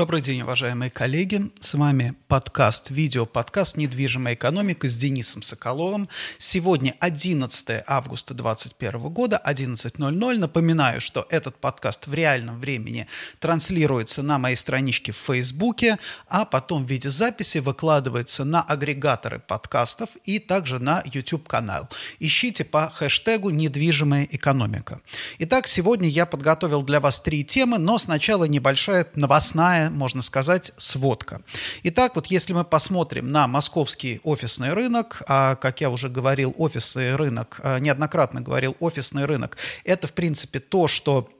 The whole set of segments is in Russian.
Добрый день, уважаемые коллеги. С вами подкаст, видео-подкаст «Недвижимая экономика» с Денисом Соколовым. Сегодня 11 августа 2021 года, 11.00. Напоминаю, что этот подкаст в реальном времени транслируется на моей страничке в Фейсбуке, а потом в виде записи выкладывается на агрегаторы подкастов и также на YouTube-канал. Ищите по хэштегу «Недвижимая экономика». Итак, сегодня я подготовил для вас три темы, но сначала небольшая новостная можно сказать, сводка. Итак, вот если мы посмотрим на московский офисный рынок, а, как я уже говорил, офисный рынок, а, неоднократно говорил, офисный рынок, это, в принципе, то, что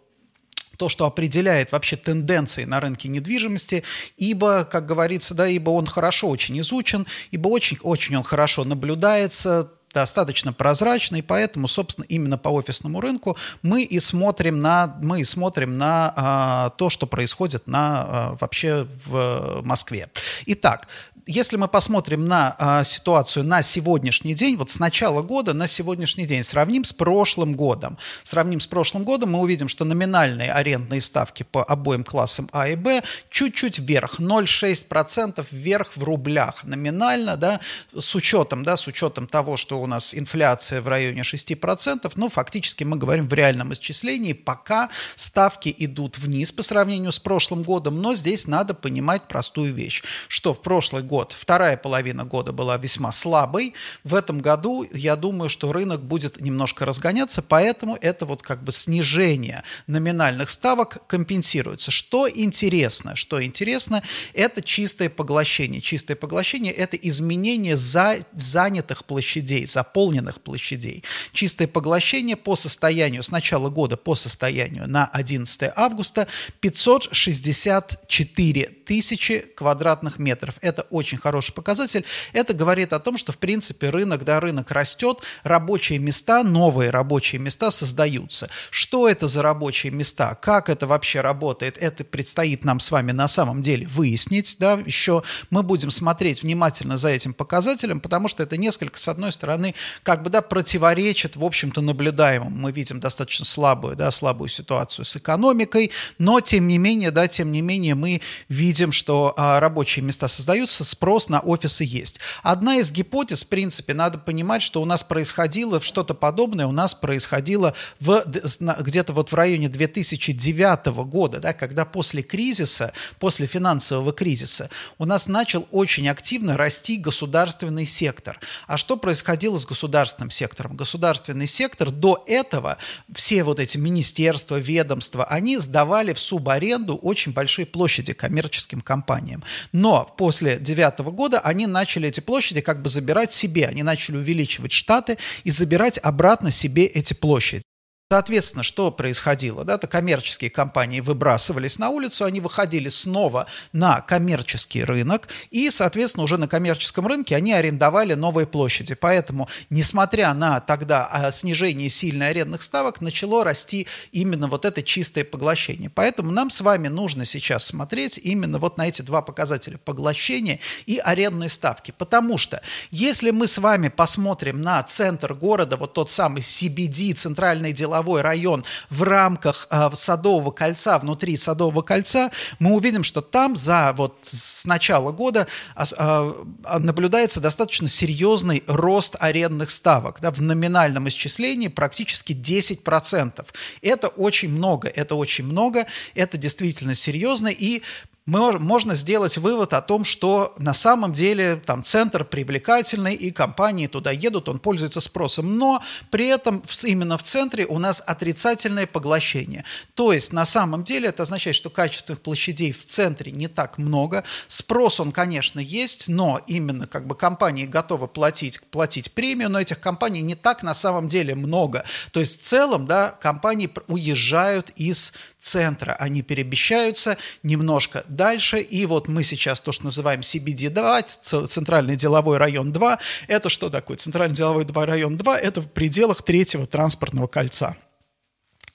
то, что определяет вообще тенденции на рынке недвижимости, ибо, как говорится, да, ибо он хорошо очень изучен, ибо очень-очень он хорошо наблюдается, достаточно прозрачный, поэтому, собственно, именно по офисному рынку мы и смотрим на, мы и смотрим на а, то, что происходит на, а, вообще в Москве. Итак, если мы посмотрим на а, ситуацию на сегодняшний день, вот с начала года на сегодняшний день, сравним с прошлым годом, сравним с прошлым годом, мы увидим, что номинальные арендные ставки по обоим классам А и Б чуть-чуть вверх, 0,6% вверх в рублях номинально, да, с учетом, да, с учетом того, что у нас инфляция в районе 6%, ну, фактически мы говорим в реальном исчислении, пока ставки идут вниз по сравнению с прошлым годом, но здесь надо понимать простую вещь, что в прошлый год, вторая половина года была весьма слабой. В этом году, я думаю, что рынок будет немножко разгоняться, поэтому это вот как бы снижение номинальных ставок компенсируется. Что интересно? Что интересно, это чистое поглощение. Чистое поглощение – это изменение за, занятых площадей, заполненных площадей. Чистое поглощение по состоянию с начала года по состоянию на 11 августа 564 тысячи квадратных метров. Это очень хороший показатель. Это говорит о том, что, в принципе, рынок, да, рынок растет, рабочие места, новые рабочие места создаются. Что это за рабочие места? Как это вообще работает? Это предстоит нам с вами на самом деле выяснить, да, еще мы будем смотреть внимательно за этим показателем, потому что это несколько, с одной стороны, как бы, да, противоречит, в общем-то, наблюдаемому. Мы видим достаточно слабую, да, слабую ситуацию с экономикой, но, тем не менее, да, тем не менее, мы видим, что а, рабочие места создаются, спрос на офисы есть. Одна из гипотез, в принципе, надо понимать, что у нас происходило что-то подобное, у нас происходило в, где-то вот в районе 2009 года, да, когда после кризиса, после финансового кризиса, у нас начал очень активно расти государственный сектор. А что происходило с государственным сектором? Государственный сектор до этого, все вот эти министерства, ведомства, они сдавали в субаренду очень большие площади коммерческим компаниям. Но после 9 2009 года они начали эти площади как бы забирать себе, они начали увеличивать штаты и забирать обратно себе эти площади. Соответственно, что происходило? Да, то коммерческие компании выбрасывались на улицу, они выходили снова на коммерческий рынок, и, соответственно, уже на коммерческом рынке они арендовали новые площади. Поэтому, несмотря на тогда а, снижение сильной арендных ставок, начало расти именно вот это чистое поглощение. Поэтому нам с вами нужно сейчас смотреть именно вот на эти два показателя – поглощение и арендные ставки. Потому что, если мы с вами посмотрим на центр города, вот тот самый CBD, центральный деловой деловой район в рамках э, Садового кольца, внутри Садового кольца, мы увидим, что там за вот с начала года э, наблюдается достаточно серьезный рост арендных ставок. Да, в номинальном исчислении практически 10%. Это очень много, это очень много, это действительно серьезно, и можно сделать вывод о том, что на самом деле там центр привлекательный, и компании туда едут, он пользуется спросом. Но при этом именно в центре у нас отрицательное поглощение. То есть на самом деле это означает, что качественных площадей в центре не так много. Спрос он, конечно, есть, но именно как бы компании готовы платить, платить премию, но этих компаний не так на самом деле много. То есть в целом, да, компании уезжают из центра, они перемещаются немножко дальше, и вот мы сейчас то, что называем CBD-2, Центральный деловой район 2, это что такое? Центральный деловой район 2 – это в пределах третьего транспортного кольца.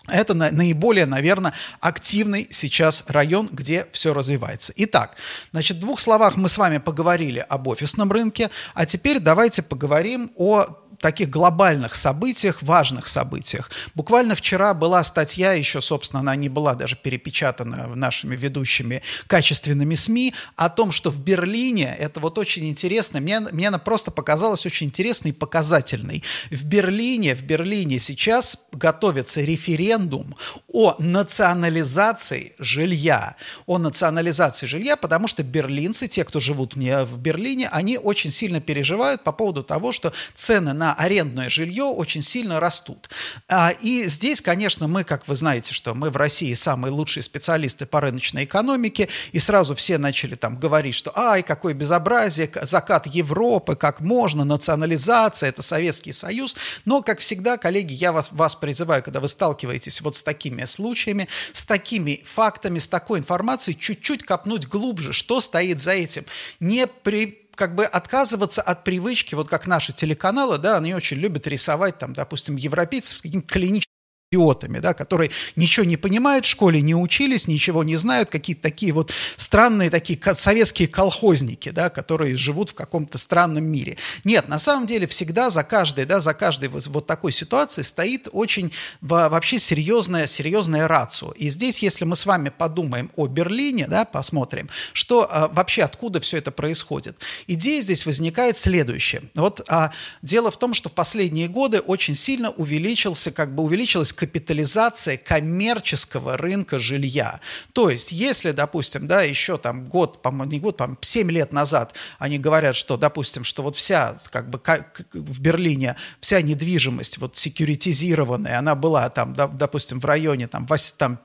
Это наиболее, наверное, активный сейчас район, где все развивается. Итак, значит, в двух словах мы с вами поговорили об офисном рынке, а теперь давайте поговорим о таких глобальных событиях, важных событиях. Буквально вчера была статья, еще, собственно, она не была даже перепечатана нашими ведущими качественными СМИ, о том, что в Берлине, это вот очень интересно, мне, мне она просто показалась очень интересной и показательной. В Берлине, в Берлине сейчас готовится референдум о национализации жилья. О национализации жилья, потому что берлинцы, те, кто живут в Берлине, они очень сильно переживают по поводу того, что цены на арендное жилье очень сильно растут. А, и здесь, конечно, мы, как вы знаете, что мы в России самые лучшие специалисты по рыночной экономике, и сразу все начали там говорить, что ай, какое безобразие, закат Европы, как можно, национализация, это Советский Союз. Но, как всегда, коллеги, я вас, вас призываю, когда вы сталкиваетесь вот с такими случаями, с такими фактами, с такой информацией, чуть-чуть копнуть глубже, что стоит за этим. Не при как бы отказываться от привычки, вот как наши телеканалы, да, они очень любят рисовать там, допустим, европейцев каким-то клиническим идиотами, да, которые ничего не понимают, в школе не учились, ничего не знают, какие-то такие вот странные такие советские колхозники, да, которые живут в каком-то странном мире. Нет, на самом деле всегда за каждой, да, за каждой вот, вот такой ситуацией стоит очень вообще серьезная, серьезная рацию. И здесь, если мы с вами подумаем о Берлине, да, посмотрим, что а, вообще откуда все это происходит. Идея здесь возникает следующая. Вот а, дело в том, что в последние годы очень сильно увеличился, как бы увеличилась капитализация коммерческого рынка жилья. То есть, если, допустим, да, еще там год, по-моему, не год, по 7 лет назад они говорят, что, допустим, что вот вся, как бы, как в Берлине, вся недвижимость вот секьюритизированная, она была там, допустим, в районе там, 8, там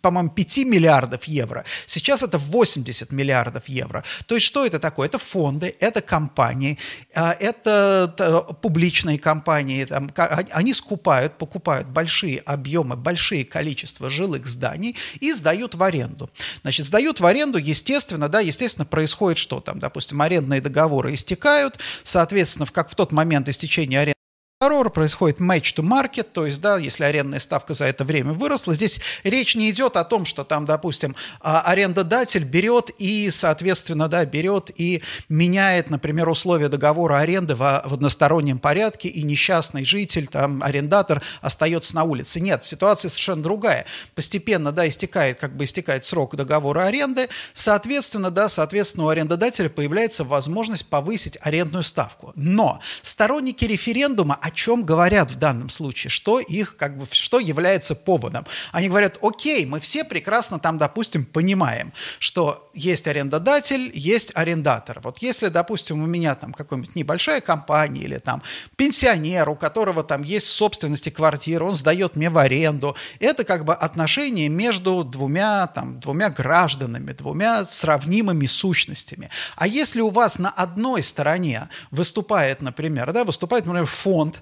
по-моему, 5 миллиардов евро. Сейчас это 80 миллиардов евро. То есть что это такое? Это фонды, это компании, а, это публичные компании. Они скупают, покупают большие объемы, большие количество жилых зданий и сдают в аренду. Значит, сдают в аренду, естественно, да, естественно, происходит что там? Допустим, арендные договоры истекают, соответственно, как в тот момент истечения аренды Второе, происходит match to market, то есть, да, если арендная ставка за это время выросла, здесь речь не идет о том, что там, допустим, а, арендодатель берет и, соответственно, да, берет и меняет, например, условия договора аренды в, в одностороннем порядке, и несчастный житель, там, арендатор остается на улице. Нет, ситуация совершенно другая. Постепенно, да, истекает, как бы истекает срок договора аренды, соответственно, да, соответственно, у арендодателя появляется возможность повысить арендную ставку. Но сторонники референдума, о чем говорят в данном случае, что их, как бы, что является поводом. Они говорят, окей, мы все прекрасно там, допустим, понимаем, что есть арендодатель, есть арендатор. Вот если, допустим, у меня там какая-нибудь небольшая компания или там пенсионер, у которого там есть в собственности квартира, он сдает мне в аренду, это как бы отношение между двумя, там, двумя гражданами, двумя сравнимыми сущностями. А если у вас на одной стороне выступает, например, да, выступает, например, фонд,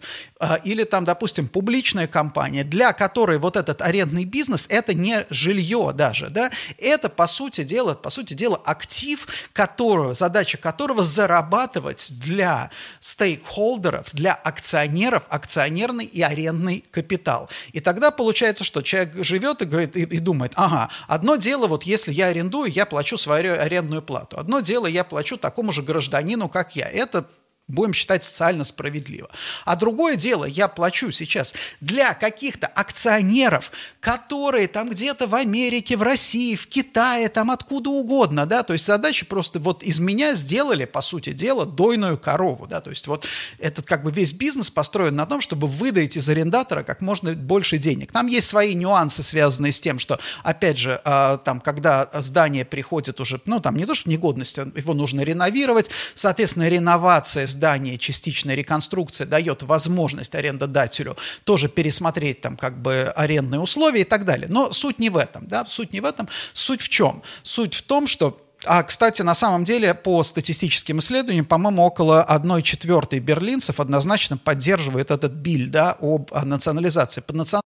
или там, допустим, публичная компания, для которой вот этот арендный бизнес – это не жилье даже, да, это, по сути дела, по сути дела, актив, которого, задача которого зарабатывать для стейкхолдеров, для акционеров, акционерный и арендный капитал. И тогда получается, что человек живет и, говорит, и, и думает, ага, одно дело, вот если я арендую, я плачу свою арендную плату. Одно дело, я плачу такому же гражданину, как я. Это будем считать социально справедливо. А другое дело, я плачу сейчас для каких-то акционеров, которые там где-то в Америке, в России, в Китае, там откуда угодно, да, то есть задача просто вот из меня сделали, по сути дела, дойную корову, да, то есть вот этот как бы весь бизнес построен на том, чтобы выдать из арендатора как можно больше денег. Там есть свои нюансы, связанные с тем, что, опять же, а, там, когда здание приходит уже, ну, там не то, что негодность, а его нужно реновировать, соответственно, реновация здания, частичная реконструкция дает возможность арендодателю тоже пересмотреть там как бы арендные условия и так далее. Но суть не в этом, да, суть не в этом. Суть в чем? Суть в том, что а, кстати, на самом деле, по статистическим исследованиям, по-моему, около 1 четвертой берлинцев однозначно поддерживает этот биль да, об национализации. Под национализацией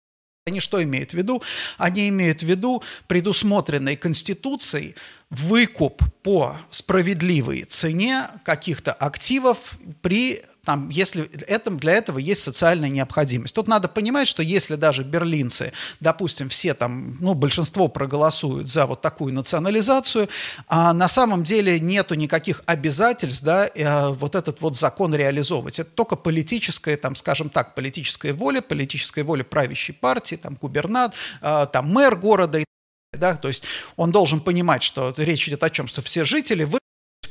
они что имеют в виду? Они имеют в виду предусмотренной Конституцией выкуп по справедливой цене каких-то активов при там, если этом, для этого есть социальная необходимость. Тут надо понимать, что если даже берлинцы, допустим, все там, ну, большинство проголосуют за вот такую национализацию, а на самом деле нету никаких обязательств, да, э, вот этот вот закон реализовывать. Это только политическая, там, скажем так, политическая воля, политическая воля правящей партии, там, губернат, э, там, мэр города и да, то есть он должен понимать, что речь идет о чем, что все жители вы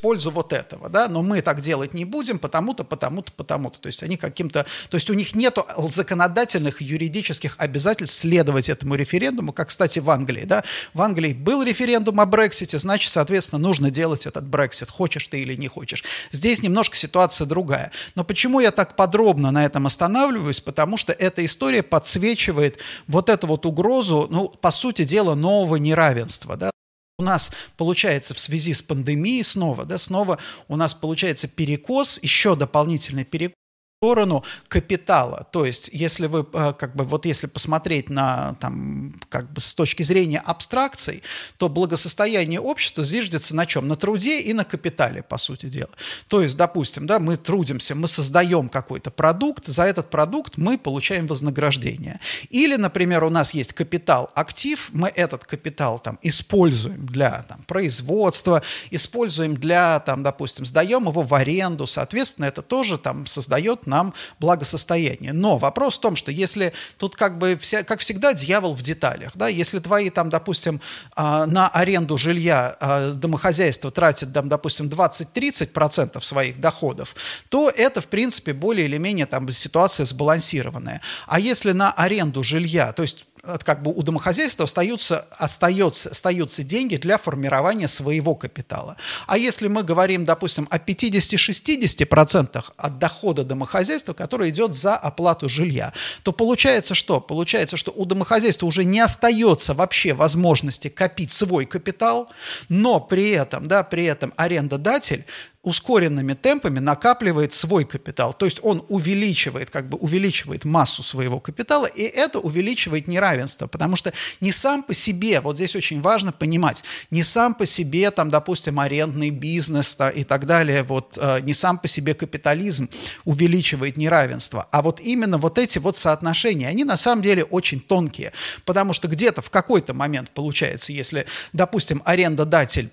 пользу вот этого, да, но мы так делать не будем, потому-то, потому-то, потому-то. То есть они каким-то, то есть у них нет законодательных юридических обязательств следовать этому референдуму, как, кстати, в Англии, да. В Англии был референдум о Брексите, значит, соответственно, нужно делать этот Брексит, хочешь ты или не хочешь. Здесь немножко ситуация другая. Но почему я так подробно на этом останавливаюсь? Потому что эта история подсвечивает вот эту вот угрозу, ну, по сути дела, нового неравенства, да у нас получается в связи с пандемией снова, да, снова у нас получается перекос, еще дополнительный перекос сторону капитала. То есть, если вы, э, как бы, вот если посмотреть на, там, как бы с точки зрения абстракций, то благосостояние общества зиждется на чем? На труде и на капитале, по сути дела. То есть, допустим, да, мы трудимся, мы создаем какой-то продукт, за этот продукт мы получаем вознаграждение. Или, например, у нас есть капитал-актив, мы этот капитал там используем для там, производства, используем для, там, допустим, сдаем его в аренду, соответственно, это тоже там создает нам благосостояние. Но вопрос в том, что если тут как бы, вся, как всегда, дьявол в деталях, да, если твои там, допустим, а, на аренду жилья а, домохозяйство тратит, там, допустим, 20-30% своих доходов, то это, в принципе, более или менее там ситуация сбалансированная. А если на аренду жилья, то есть как бы у домохозяйства остаются, остается, остаются деньги для формирования своего капитала. А если мы говорим, допустим, о 50-60% от дохода домохозяйства, который идет за оплату жилья, то получается что? Получается, что у домохозяйства уже не остается вообще возможности копить свой капитал, но при этом, да, при этом арендодатель ускоренными темпами накапливает свой капитал. То есть он увеличивает, как бы увеличивает массу своего капитала, и это увеличивает неравенство, потому что не сам по себе, вот здесь очень важно понимать, не сам по себе, там, допустим, арендный бизнес и так далее, вот, э, не сам по себе капитализм увеличивает неравенство, а вот именно вот эти вот соотношения, они на самом деле очень тонкие, потому что где-то в какой-то момент получается, если, допустим, арендодатель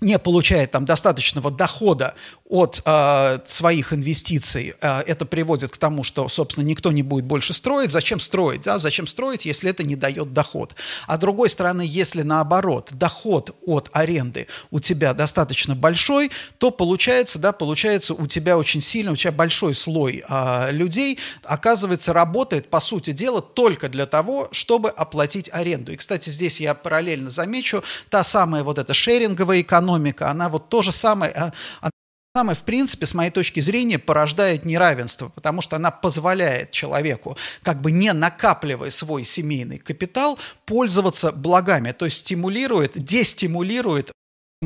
не получает там достаточного дохода от э, своих инвестиций, э, это приводит к тому, что, собственно, никто не будет больше строить. Зачем строить? Да? Зачем строить, если это не дает доход? А с другой стороны, если наоборот доход от аренды у тебя достаточно большой, то получается, да, получается у тебя очень сильно, у тебя большой слой э, людей, оказывается, работает, по сути дела, только для того, чтобы оплатить аренду. И, кстати, здесь я параллельно замечу, та самая вот эта шеринговая экономика, она вот то же самое, самое, в принципе, с моей точки зрения, порождает неравенство, потому что она позволяет человеку, как бы не накапливая свой семейный капитал, пользоваться благами, то есть стимулирует, дестимулирует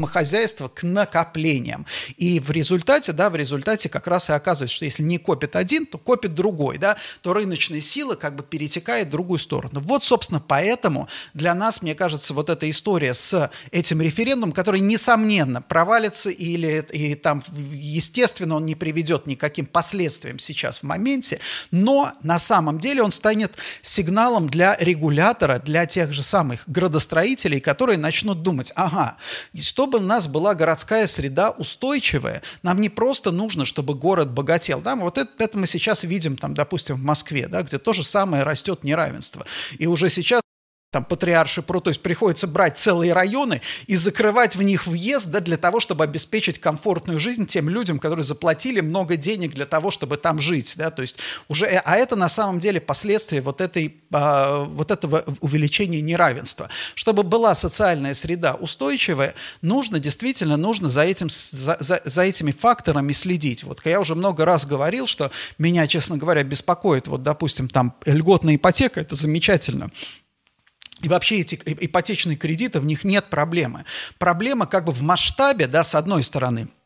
хозяйства к накоплениям. И в результате, да, в результате как раз и оказывается, что если не копит один, то копит другой, да, то рыночная сила как бы перетекает в другую сторону. Вот, собственно, поэтому для нас, мне кажется, вот эта история с этим референдумом, который, несомненно, провалится или и там, естественно, он не приведет никаким последствиям сейчас в моменте, но на самом деле он станет сигналом для регулятора, для тех же самых градостроителей, которые начнут думать, ага, что чтобы у нас была городская среда устойчивая, нам не просто нужно, чтобы город богател. Да? Вот это, это мы сейчас видим, там, допустим, в Москве, да, где то же самое растет неравенство. И уже сейчас там патриарший пруд, то есть приходится брать целые районы и закрывать в них въезд, да, для того, чтобы обеспечить комфортную жизнь тем людям, которые заплатили много денег для того, чтобы там жить, да, то есть уже, э, а это на самом деле последствия вот этой, а, вот этого увеличения неравенства. Чтобы была социальная среда устойчивая, нужно действительно, нужно за, этим, за, за, за этими факторами следить. Вот я уже много раз говорил, что меня, честно говоря, беспокоит, вот, допустим, там льготная ипотека, это замечательно, и вообще эти ипотечные кредиты, в них нет проблемы. Проблема как бы в масштабе, да, с одной стороны –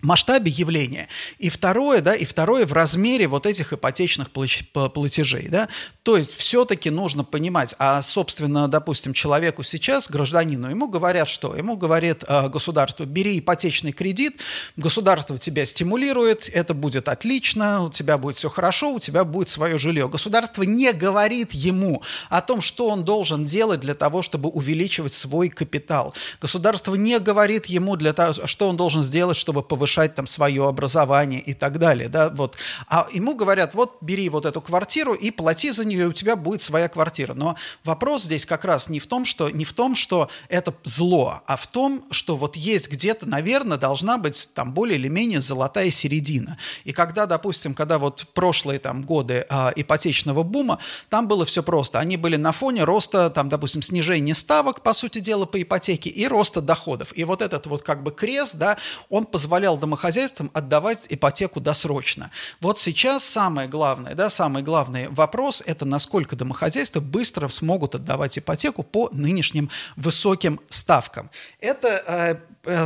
масштабе явления. И второе, да, и второе в размере вот этих ипотечных платежей, да. То есть все-таки нужно понимать, а, собственно, допустим, человеку сейчас, гражданину, ему говорят что? Ему говорит э, государство, бери ипотечный кредит, государство тебя стимулирует, это будет отлично, у тебя будет все хорошо, у тебя будет свое жилье. Государство не говорит ему о том, что он должен делать для того, чтобы увеличивать свой капитал. Государство не говорит ему для того, что он должен сделать, чтобы повышать повышать там свое образование и так далее, да, вот. А ему говорят, вот бери вот эту квартиру и плати за нее, и у тебя будет своя квартира. Но вопрос здесь как раз не в том, что, не в том, что это зло, а в том, что вот есть где-то, наверное, должна быть там более или менее золотая середина. И когда, допустим, когда вот прошлые там годы э, ипотечного бума, там было все просто. Они были на фоне роста, там, допустим, снижения ставок, по сути дела, по ипотеке и роста доходов. И вот этот вот как бы крест, да, он позволял домохозяйствам отдавать ипотеку досрочно. Вот сейчас самое главное, да, самый главный вопрос – это насколько домохозяйства быстро смогут отдавать ипотеку по нынешним высоким ставкам. Это э,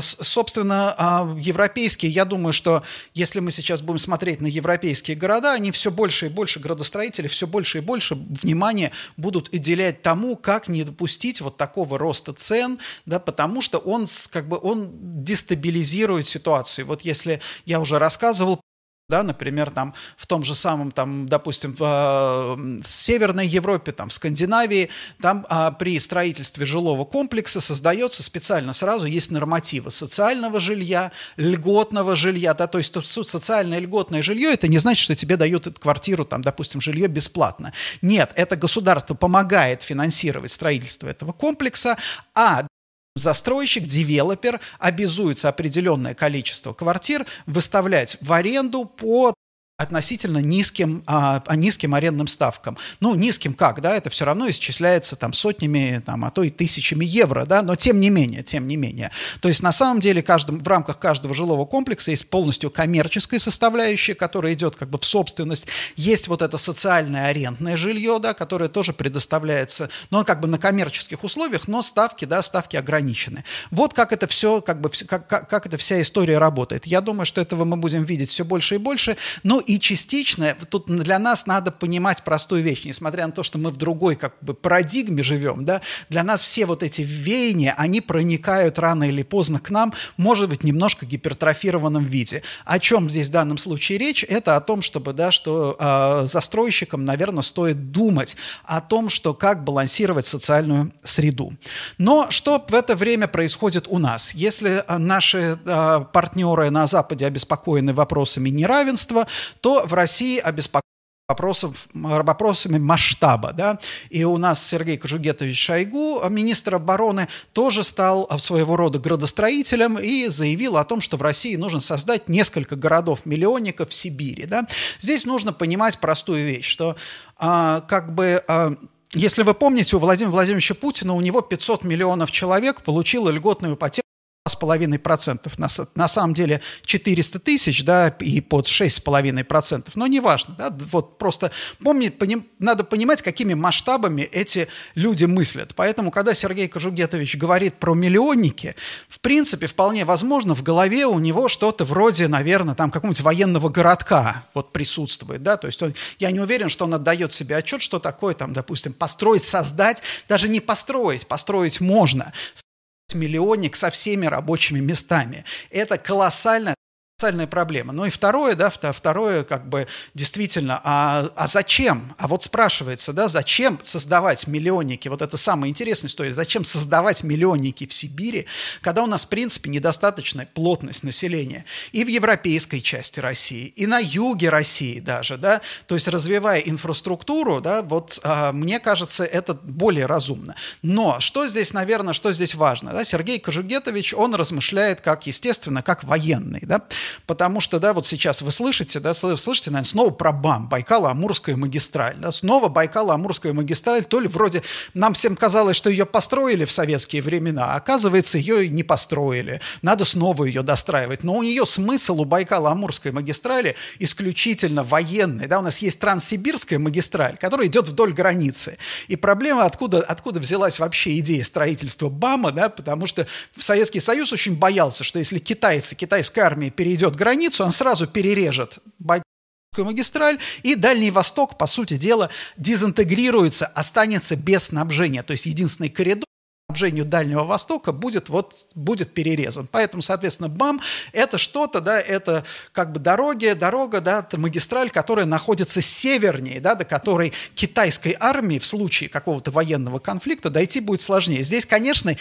собственно, а, европейские, я думаю, что если мы сейчас будем смотреть на европейские города, они все больше и больше, градостроители, все больше и больше внимания будут уделять тому, как не допустить вот такого роста цен, да, потому что он, как бы, он дестабилизирует ситуацию. Вот если я уже рассказывал да, например, там в том же самом, там, допустим, в, э, в Северной Европе, там, в Скандинавии, там а, при строительстве жилого комплекса создается специально сразу есть нормативы социального жилья, льготного жилья, да, то есть то, социальное льготное жилье, это не значит, что тебе дают эту квартиру, там, допустим, жилье бесплатно. Нет, это государство помогает финансировать строительство этого комплекса, а Застройщик, девелопер обязуется определенное количество квартир выставлять в аренду по относительно низким, а, а, низким арендным ставкам. Ну, низким как, да, это все равно исчисляется там сотнями, там, а то и тысячами евро, да, но тем не менее, тем не менее. То есть на самом деле каждым, в рамках каждого жилого комплекса есть полностью коммерческая составляющая, которая идет как бы в собственность. Есть вот это социальное арендное жилье, да, которое тоже предоставляется, но как бы на коммерческих условиях, но ставки, да, ставки ограничены. Вот как это все, как бы, как, как, как эта вся история работает. Я думаю, что этого мы будем видеть все больше и больше, но и частично тут для нас надо понимать простую вещь, несмотря на то, что мы в другой как бы парадигме живем, да, для нас все вот эти веяния, они проникают рано или поздно к нам, может быть, немножко гипертрофированном виде. О чем здесь в данном случае речь? Это о том, чтобы, да, что э, застройщикам, наверное, стоит думать о том, что как балансировать социальную среду. Но что в это время происходит у нас? Если наши э, партнеры на Западе обеспокоены вопросами неравенства, то в России обеспокоен вопросов, вопросами масштаба. Да? И у нас Сергей Кожугетович Шойгу, министр обороны, тоже стал своего рода градостроителем и заявил о том, что в России нужно создать несколько городов-миллионников в Сибири. Да? Здесь нужно понимать простую вещь, что а, как бы... А, если вы помните, у Владимира Владимировича Путина у него 500 миллионов человек получило льготную ипотеку с половиной процентов, на, на самом деле 400 тысяч, да, и под 6,5 процентов, но неважно, да, вот просто помни, поним, надо понимать, какими масштабами эти люди мыслят, поэтому, когда Сергей Кожугетович говорит про миллионники, в принципе, вполне возможно, в голове у него что-то вроде, наверное, там какого-нибудь военного городка вот присутствует, да, то есть он, я не уверен, что он отдает себе отчет, что такое, там, допустим, построить, создать, даже не построить, построить можно, миллионник со всеми рабочими местами. Это колоссальная колоссальная проблема. Ну и второе, да, второе, как бы, действительно, а, а зачем? А вот спрашивается, да, зачем создавать миллионники? Вот это самая интересная история. Зачем создавать миллионники в Сибири, когда у нас, в принципе, недостаточная плотность населения и в европейской части России, и на юге России даже, да, то есть развивая инфраструктуру, да, вот а, мне кажется, это более разумно. Но что здесь, наверное, что здесь важно? Да? Сергей Кожугетович, он размышляет как, естественно, как военный, да, потому что, да, вот сейчас вы слышите, да, слышите, наверное, снова про БАМ, Байкало-Амурская магистраль, да, снова Байкало-Амурская магистраль, то ли вроде нам всем казалось, что ее построили в советские времена, а оказывается, ее не построили, надо снова ее достраивать, но у нее смысл у Байкало-Амурской магистрали исключительно военный, да, у нас есть Транссибирская магистраль, которая идет вдоль границы, и проблема, откуда, откуда взялась вообще идея строительства БАМа, да, потому что Советский Союз очень боялся, что если китайцы, китайская армия перейдет перейдет границу, он сразу перережет магистраль, и Дальний Восток, по сути дела, дезинтегрируется, останется без снабжения. То есть единственный коридор снабжению Дальнего Востока будет, вот, будет перерезан. Поэтому, соответственно, БАМ – это что-то, да, это как бы дороги, дорога, да, это магистраль, которая находится севернее, да, до которой китайской армии в случае какого-то военного конфликта дойти будет сложнее. Здесь, конечно,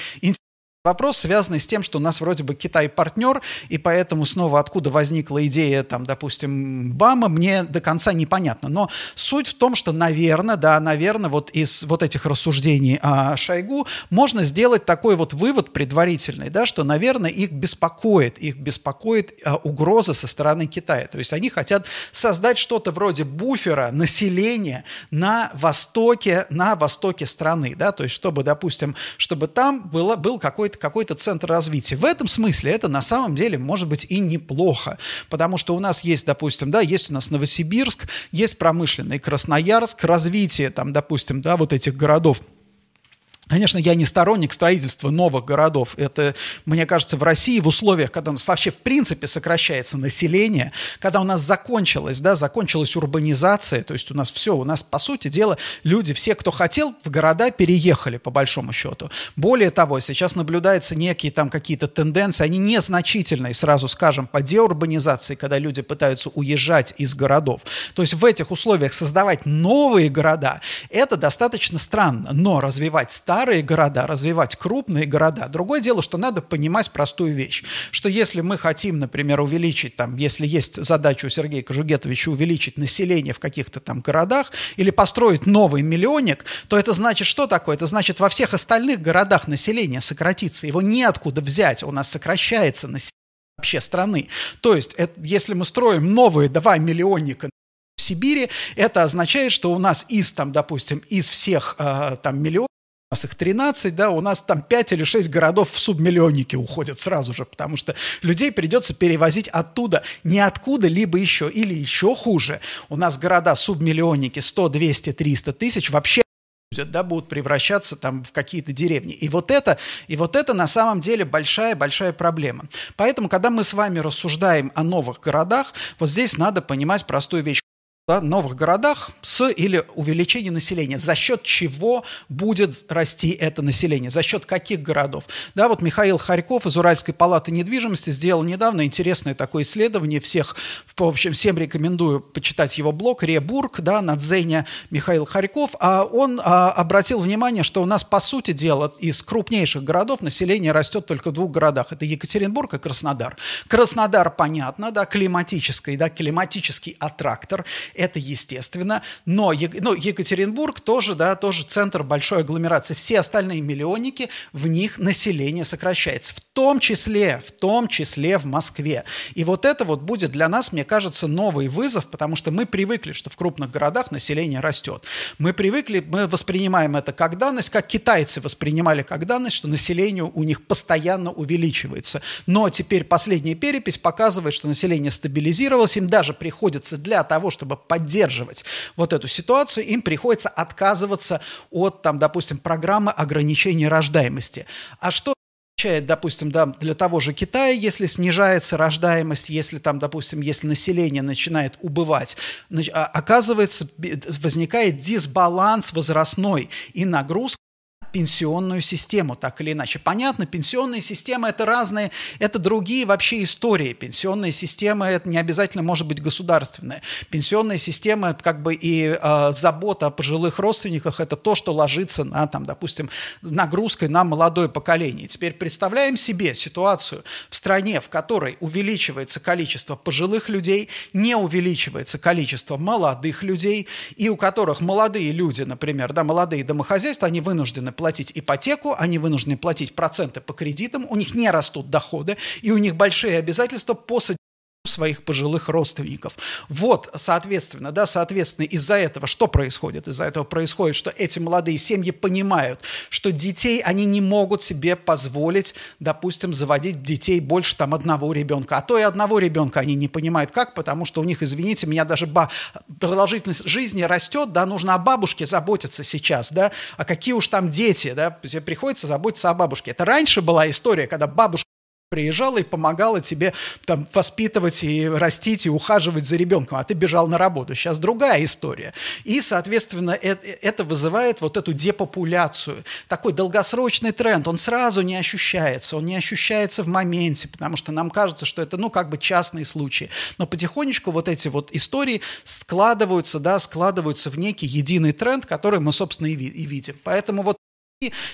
Вопрос, связанный с тем, что у нас вроде бы Китай партнер, и поэтому снова откуда возникла идея, там, допустим, БАМа, мне до конца непонятно. Но суть в том, что, наверное, да, наверное, вот из вот этих рассуждений о Шойгу можно сделать такой вот вывод предварительный, да, что, наверное, их беспокоит, их беспокоит а, угроза со стороны Китая. То есть они хотят создать что-то вроде буфера населения на востоке, на востоке страны, да, то есть чтобы, допустим, чтобы там было, был какой-то какой-то какой центр развития. В этом смысле это на самом деле может быть и неплохо, потому что у нас есть, допустим, да, есть у нас Новосибирск, есть промышленный Красноярск, развитие там, допустим, да, вот этих городов – Конечно, я не сторонник строительства новых городов. Это, мне кажется, в России в условиях, когда у нас вообще в принципе сокращается население, когда у нас закончилась, да, закончилась урбанизация, то есть у нас все, у нас, по сути дела, люди, все, кто хотел, в города переехали, по большому счету. Более того, сейчас наблюдаются некие там какие-то тенденции, они незначительные, сразу скажем, по деурбанизации, когда люди пытаются уезжать из городов. То есть в этих условиях создавать новые города, это достаточно странно, но развивать старые старые города, развивать крупные города. Другое дело, что надо понимать простую вещь, что если мы хотим, например, увеличить, там, если есть задача у Сергея Кожугетовича увеличить население в каких-то там городах или построить новый миллионник, то это значит что такое? Это значит во всех остальных городах население сократится, его неоткуда взять, у нас сокращается население вообще страны. То есть, это, если мы строим новые 2 миллионника в Сибири, это означает, что у нас из, там, допустим, из всех э, там миллионов у нас их 13, да, у нас там 5 или 6 городов в субмиллионники уходят сразу же, потому что людей придется перевозить оттуда, не откуда-либо еще, или еще хуже. У нас города субмиллионники 100, 200, 300 тысяч вообще да, будут превращаться там в какие-то деревни. И вот это, и вот это на самом деле большая-большая проблема. Поэтому, когда мы с вами рассуждаем о новых городах, вот здесь надо понимать простую вещь да, новых городах с или увеличение населения. За счет чего будет расти это население? За счет каких городов? Да, вот Михаил Харьков из Уральской палаты недвижимости сделал недавно интересное такое исследование. Всех, в общем, всем рекомендую почитать его блог «Ребург», да, на Дзене Михаил Харьков. А он а, обратил внимание, что у нас, по сути дела, из крупнейших городов население растет только в двух городах. Это Екатеринбург и Краснодар. Краснодар, понятно, да, климатический, да, климатический аттрактор – это естественно, но ну, Екатеринбург тоже, да, тоже центр большой агломерации. Все остальные миллионники, в них население сокращается, в том числе, в том числе в Москве. И вот это вот будет для нас, мне кажется, новый вызов, потому что мы привыкли, что в крупных городах население растет. Мы привыкли, мы воспринимаем это как данность, как китайцы воспринимали как данность, что население у них постоянно увеличивается. Но теперь последняя перепись показывает, что население стабилизировалось, им даже приходится для того, чтобы поддерживать вот эту ситуацию, им приходится отказываться от, там, допустим, программы ограничения рождаемости. А что означает, допустим, да, для того же Китая, если снижается рождаемость, если там, допустим, если население начинает убывать, а, оказывается, возникает дисбаланс возрастной и нагрузка пенсионную систему, так или иначе. Понятно, пенсионные системы – это разные, это другие вообще истории. Пенсионная система – это не обязательно может быть государственная. Пенсионная система, как бы и э, забота о пожилых родственниках – это то, что ложится на, там, допустим, нагрузкой на молодое поколение. Теперь представляем себе ситуацию в стране, в которой увеличивается количество пожилых людей, не увеличивается количество молодых людей, и у которых молодые люди, например, да, молодые домохозяйства, они вынуждены платить ипотеку, они вынуждены платить проценты по кредитам, у них не растут доходы, и у них большие обязательства по своих пожилых родственников. Вот, соответственно, да, соответственно, из-за этого что происходит? Из-за этого происходит, что эти молодые семьи понимают, что детей они не могут себе позволить, допустим, заводить детей больше там одного ребенка. А то и одного ребенка они не понимают как, потому что у них, извините меня, даже ба- продолжительность жизни растет, да, нужно о бабушке заботиться сейчас, да, а какие уж там дети, да, приходится заботиться о бабушке. Это раньше была история, когда бабушка приезжала и помогала тебе там воспитывать и растить и ухаживать за ребенком, а ты бежал на работу. Сейчас другая история. И, соответственно, это, это вызывает вот эту депопуляцию. Такой долгосрочный тренд, он сразу не ощущается, он не ощущается в моменте, потому что нам кажется, что это, ну, как бы частные случаи. Но потихонечку вот эти вот истории складываются, да, складываются в некий единый тренд, который мы, собственно, и, и видим. Поэтому вот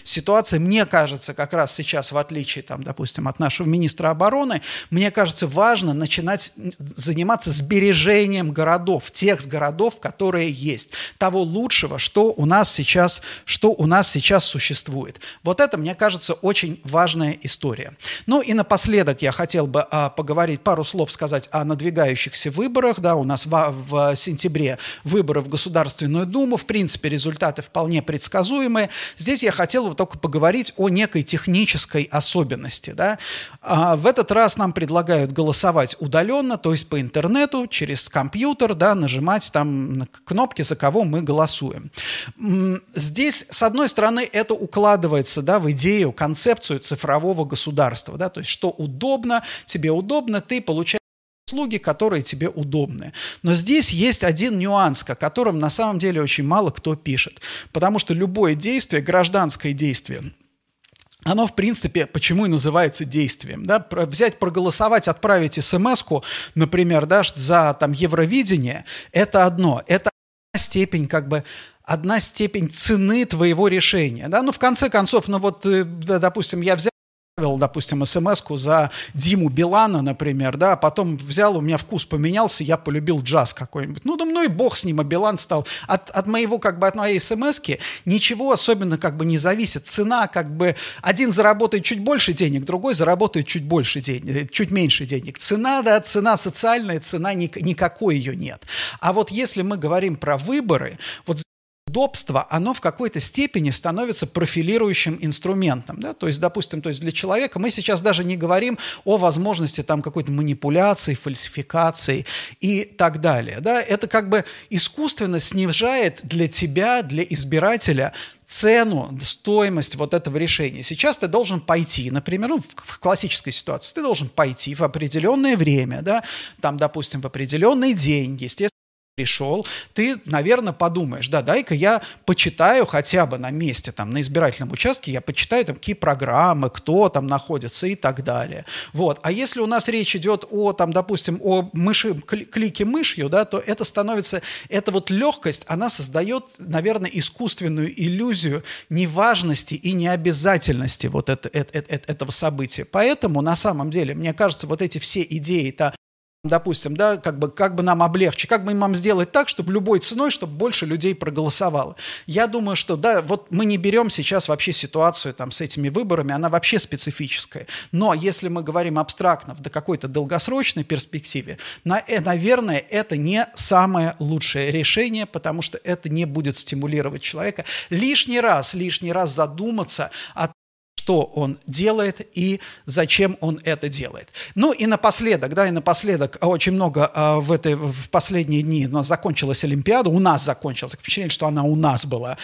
Ситуация, мне кажется, как раз сейчас, в отличие, там, допустим, от нашего министра обороны, мне кажется, важно начинать заниматься сбережением городов, тех городов, которые есть, того лучшего, что у нас сейчас, что у нас сейчас существует. Вот это, мне кажется, очень важная история. Ну и напоследок я хотел бы а, поговорить, пару слов сказать о надвигающихся выборах. Да, у нас в, в сентябре выборы в Государственную Думу. В принципе, результаты вполне предсказуемые. Здесь я хотел бы только поговорить о некой технической особенности. Да? А в этот раз нам предлагают голосовать удаленно, то есть по интернету, через компьютер, да, нажимать там кнопки, за кого мы голосуем. Здесь, с одной стороны, это укладывается да, в идею, концепцию цифрового государства. Да? То есть, что удобно, тебе удобно, ты получаешь услуги, которые тебе удобны. Но здесь есть один нюанс, о котором на самом деле очень мало кто пишет. Потому что любое действие, гражданское действие, оно, в принципе, почему и называется действием. Да? Взять, проголосовать, отправить смс например, да, за там, Евровидение, это одно. Это степень как бы одна степень цены твоего решения. Да? Ну, в конце концов, ну вот, э, допустим, я взял допустим, смс за Диму Билана, например, да, а потом взял, у меня вкус поменялся, я полюбил джаз какой-нибудь. Ну, да ну и бог с ним, а Билан стал. От, от моего, как бы, от моей смс ничего особенно, как бы, не зависит. Цена, как бы, один заработает чуть больше денег, другой заработает чуть больше денег, чуть меньше денег. Цена, да, цена социальная, цена, никакой ее нет. А вот если мы говорим про выборы, вот удобство, оно в какой-то степени становится профилирующим инструментом. Да? То есть, допустим, то есть для человека мы сейчас даже не говорим о возможности там какой-то манипуляции, фальсификации и так далее. Да? Это как бы искусственно снижает для тебя, для избирателя цену, стоимость вот этого решения. Сейчас ты должен пойти, например, ну, в классической ситуации, ты должен пойти в определенное время, да, там, допустим, в определенный день, естественно, пришел, ты, наверное, подумаешь, да, дай-ка я почитаю хотя бы на месте, там, на избирательном участке, я почитаю, там, какие программы, кто там находится и так далее. Вот. А если у нас речь идет о, там, допустим, о мыши, клике мышью, да, то это становится, эта вот легкость, она создает, наверное, искусственную иллюзию неважности и необязательности вот это, это, это, этого события. Поэтому, на самом деле, мне кажется, вот эти все идеи, та допустим, да, как бы, как бы нам облегчить, как бы нам сделать так, чтобы любой ценой, чтобы больше людей проголосовало. Я думаю, что, да, вот мы не берем сейчас вообще ситуацию там с этими выборами, она вообще специфическая. Но если мы говорим абстрактно, в какой-то долгосрочной перспективе, на, э, наверное, это не самое лучшее решение, потому что это не будет стимулировать человека лишний раз, лишний раз задуматься о что он делает и зачем он это делает. Ну и напоследок, да, и напоследок очень много а, в, этой, в последние дни у нас закончилась Олимпиада, у нас закончилась, впечатление, что она у нас была.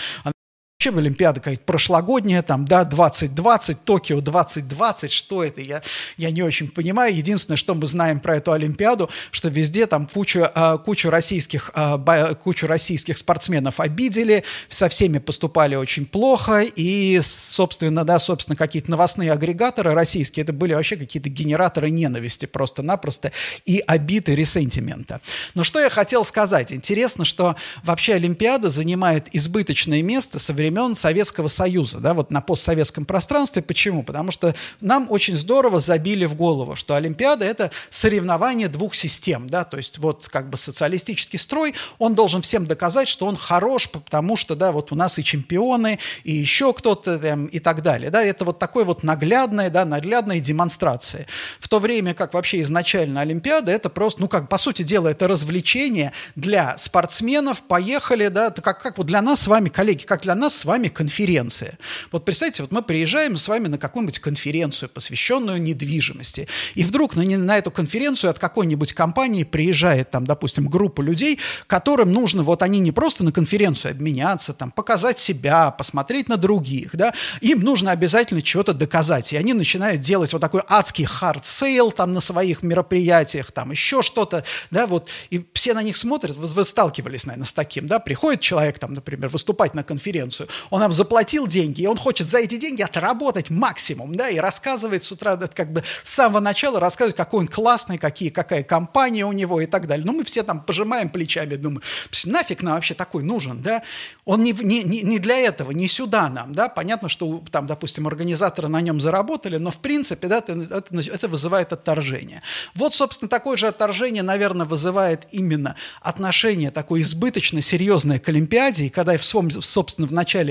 Вообще Олимпиада какая-то прошлогодняя, там, да, 2020, Токио 2020, что это, я, я не очень понимаю. Единственное, что мы знаем про эту Олимпиаду, что везде там кучу, а, кучу, российских, а, кучу российских спортсменов обидели, со всеми поступали очень плохо, и, собственно, да, собственно, какие-то новостные агрегаторы российские, это были вообще какие-то генераторы ненависти просто-напросто и обиды ресентимента. Но что я хотел сказать? Интересно, что вообще Олимпиада занимает избыточное место современного времен Советского Союза, да, вот на постсоветском пространстве. Почему? Потому что нам очень здорово забили в голову, что Олимпиада – это соревнование двух систем, да, то есть вот как бы социалистический строй, он должен всем доказать, что он хорош, потому что, да, вот у нас и чемпионы, и еще кто-то там, и так далее, да, это вот такой вот наглядная, да, наглядная демонстрация. В то время как вообще изначально Олимпиада – это просто, ну как, по сути дела, это развлечение для спортсменов, поехали, да, как, как вот для нас с вами, коллеги, как для нас с вами конференция. Вот представьте, вот мы приезжаем с вами на какую-нибудь конференцию, посвященную недвижимости, и вдруг на, на эту конференцию от какой-нибудь компании приезжает там, допустим, группа людей, которым нужно, вот они не просто на конференцию обменяться, там, показать себя, посмотреть на других, да, им нужно обязательно чего-то доказать, и они начинают делать вот такой адский hard sell там на своих мероприятиях, там еще что-то, да, вот, и все на них смотрят, вы, вы сталкивались, наверное, с таким, да, приходит человек там, например, выступать на конференцию, он нам заплатил деньги, и он хочет за эти деньги отработать максимум, да, и рассказывает с утра, как бы с самого начала рассказывает, какой он классный, какие, какая компания у него и так далее. Ну, мы все там пожимаем плечами, думаем, нафиг нам вообще такой нужен, да? Он не, не, не для этого, не сюда нам, да? Понятно, что там, допустим, организаторы на нем заработали, но в принципе, да, это, это, вызывает отторжение. Вот, собственно, такое же отторжение, наверное, вызывает именно отношение такое избыточно серьезное к Олимпиаде, и когда собственно, в начале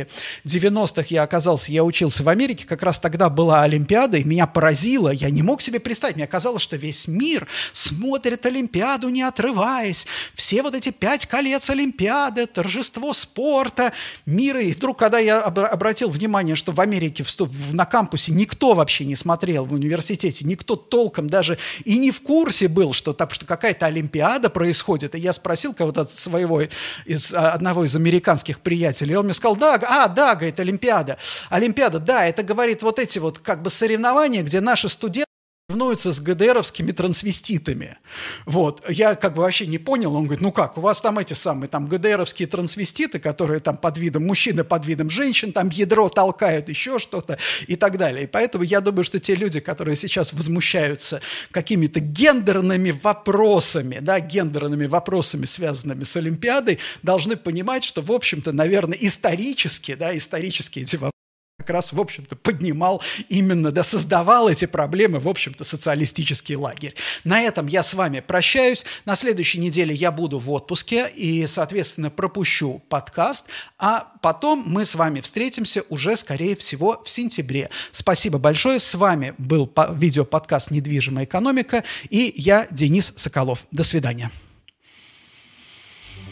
90-х я оказался, я учился в Америке, как раз тогда была Олимпиада, и меня поразило, я не мог себе представить, мне казалось, что весь мир смотрит Олимпиаду, не отрываясь, все вот эти пять колец Олимпиады, торжество спорта, мира, и вдруг, когда я обратил внимание, что в Америке на кампусе никто вообще не смотрел, в университете, никто толком даже и не в курсе был, что, так, что какая-то Олимпиада происходит, и я спросил кого-то своего, из, одного из американских приятелей, и он мне сказал, да, а, да, говорит, Олимпиада. Олимпиада, да, это, говорит, вот эти вот как бы соревнования, где наши студенты соревнуются с ГДРовскими трансвеститами. Вот. Я как бы вообще не понял. Он говорит, ну как, у вас там эти самые там ГДРовские трансвеститы, которые там под видом мужчины, под видом женщин, там ядро толкают, еще что-то и так далее. И поэтому я думаю, что те люди, которые сейчас возмущаются какими-то гендерными вопросами, да, гендерными вопросами, связанными с Олимпиадой, должны понимать, что, в общем-то, наверное, исторически, да, исторически эти вопросы как раз, в общем-то, поднимал именно, да, создавал эти проблемы, в общем-то, социалистический лагерь. На этом я с вами прощаюсь. На следующей неделе я буду в отпуске и, соответственно, пропущу подкаст, а потом мы с вами встретимся уже, скорее всего, в сентябре. Спасибо большое. С вами был видеоподкаст «Недвижимая экономика» и я, Денис Соколов. До свидания.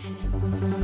thank you